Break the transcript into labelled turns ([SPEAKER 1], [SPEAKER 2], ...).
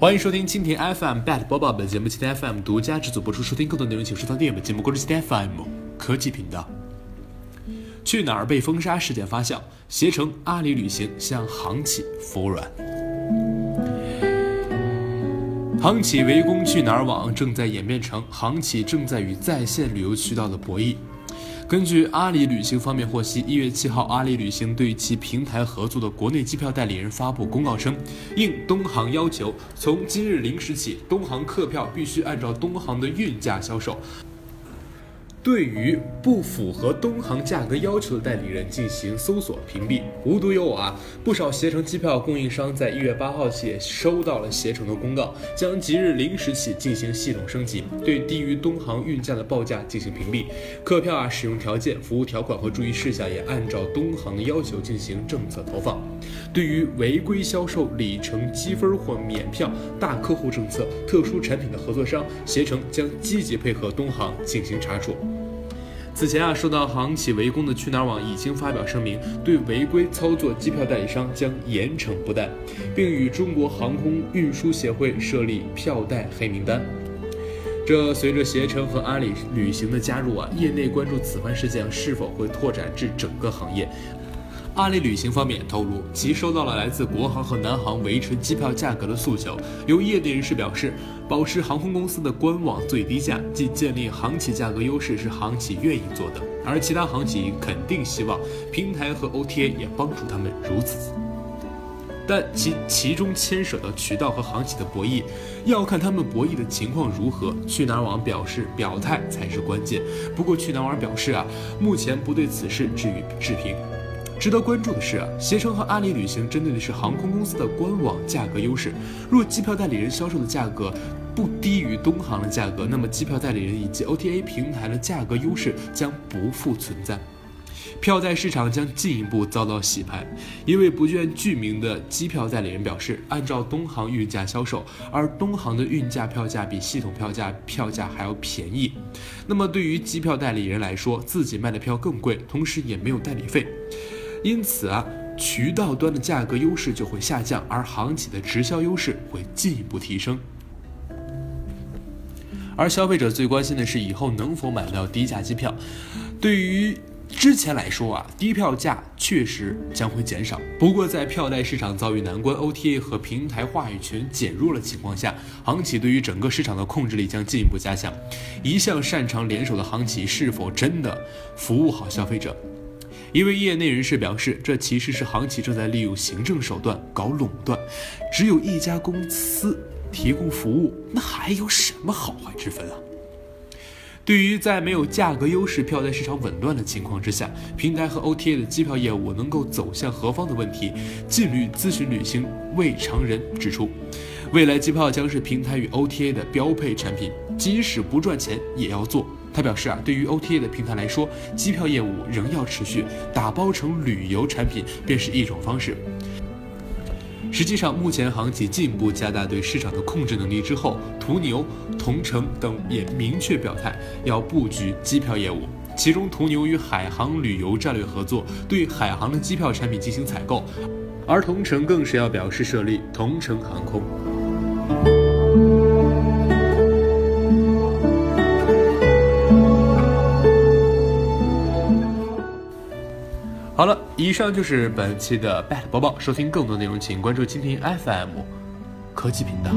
[SPEAKER 1] 欢迎收听蜻蜓 FM Bad 播报本节目，蜻蜓 FM 独家制作播出。收听更多内容，请收藏订阅本节目关注蜻蜓 FM 科技频道。去哪儿被封杀事件发酵，携程、阿里旅行向航企服软。航企围攻去哪儿网正在演变成航企正在与在线旅游渠道的博弈。根据阿里旅行方面获悉，一月七号，阿里旅行对其平台合作的国内机票代理人发布公告称，应东航要求，从今日零时起，东航客票必须按照东航的运价销售。对于不符合东航价格要求的代理人进行搜索屏蔽。无独有偶啊，不少携程机票供应商在一月八号起收到了携程的公告，将即日零时起进行系统升级，对低于东航运价的报价进行屏蔽。客票啊，使用条件、服务条款和注意事项也按照东航的要求进行政策投放。对于违规销售里程积分或免票、大客户政策、特殊产品的合作商，携程将积极配合东航进行查处。此前啊，受到航企围攻的去哪儿网已经发表声明，对违规操作机票代理商将严惩不贷，并与中国航空运输协会设立票代黑名单。这随着携程和阿里旅行的加入啊，业内关注此番事件是否会拓展至整个行业。阿里旅行方面透露，其收到了来自国航和南航维持机票价格的诉求。有业内人士表示，保持航空公司的官网最低价，即建立航企价格优势，是航企愿意做的。而其他航企肯定希望平台和 OTA 也帮助他们如此。但其其中牵涉到渠道和航企的博弈，要看他们博弈的情况如何。去哪儿网表示，表态才是关键。不过去哪儿网表示啊，目前不对此事置予置评。值得关注的是，携程和阿里旅行针对的是航空公司的官网价格优势。若机票代理人销售的价格不低于东航的价格，那么机票代理人以及 OTA 平台的价格优势将不复存在，票代市场将进一步遭到洗牌。一位不愿具名的机票代理人表示，按照东航运价销售，而东航的运价票价比系统票价票价还要便宜。那么对于机票代理人来说，自己卖的票更贵，同时也没有代理费。因此啊，渠道端的价格优势就会下降，而航企的直销优势会进一步提升。而消费者最关心的是以后能否买到低价机票。对于之前来说啊，低票价确实将会减少。不过在票代市场遭遇难关、OTA 和平台话语权减弱的情况下，航企对于整个市场的控制力将进一步加强。一向擅长联手的航企是否真的服务好消费者？一位业内人士表示，这其实是航企正在利用行政手段搞垄断，只有一家公司提供服务，那还有什么好坏之分啊？对于在没有价格优势、票代市场紊乱的情况之下，平台和 OTA 的机票业务能够走向何方的问题，劲旅咨询旅行魏长仁指出，未来机票将是平台与 OTA 的标配产品，即使不赚钱也要做。他表示啊，对于 OTA 的平台来说，机票业务仍要持续，打包成旅游产品便是一种方式。实际上，目前航企进一步加大对市场的控制能力之后，途牛、同程等也明确表态要布局机票业务。其中，途牛与海航旅游战略合作，对海航的机票产品进行采购，而同程更是要表示设立同程航空。好了，以上就是本期的 Bad 播报。收听更多内容，请关注蜻蜓 FM 科技频道。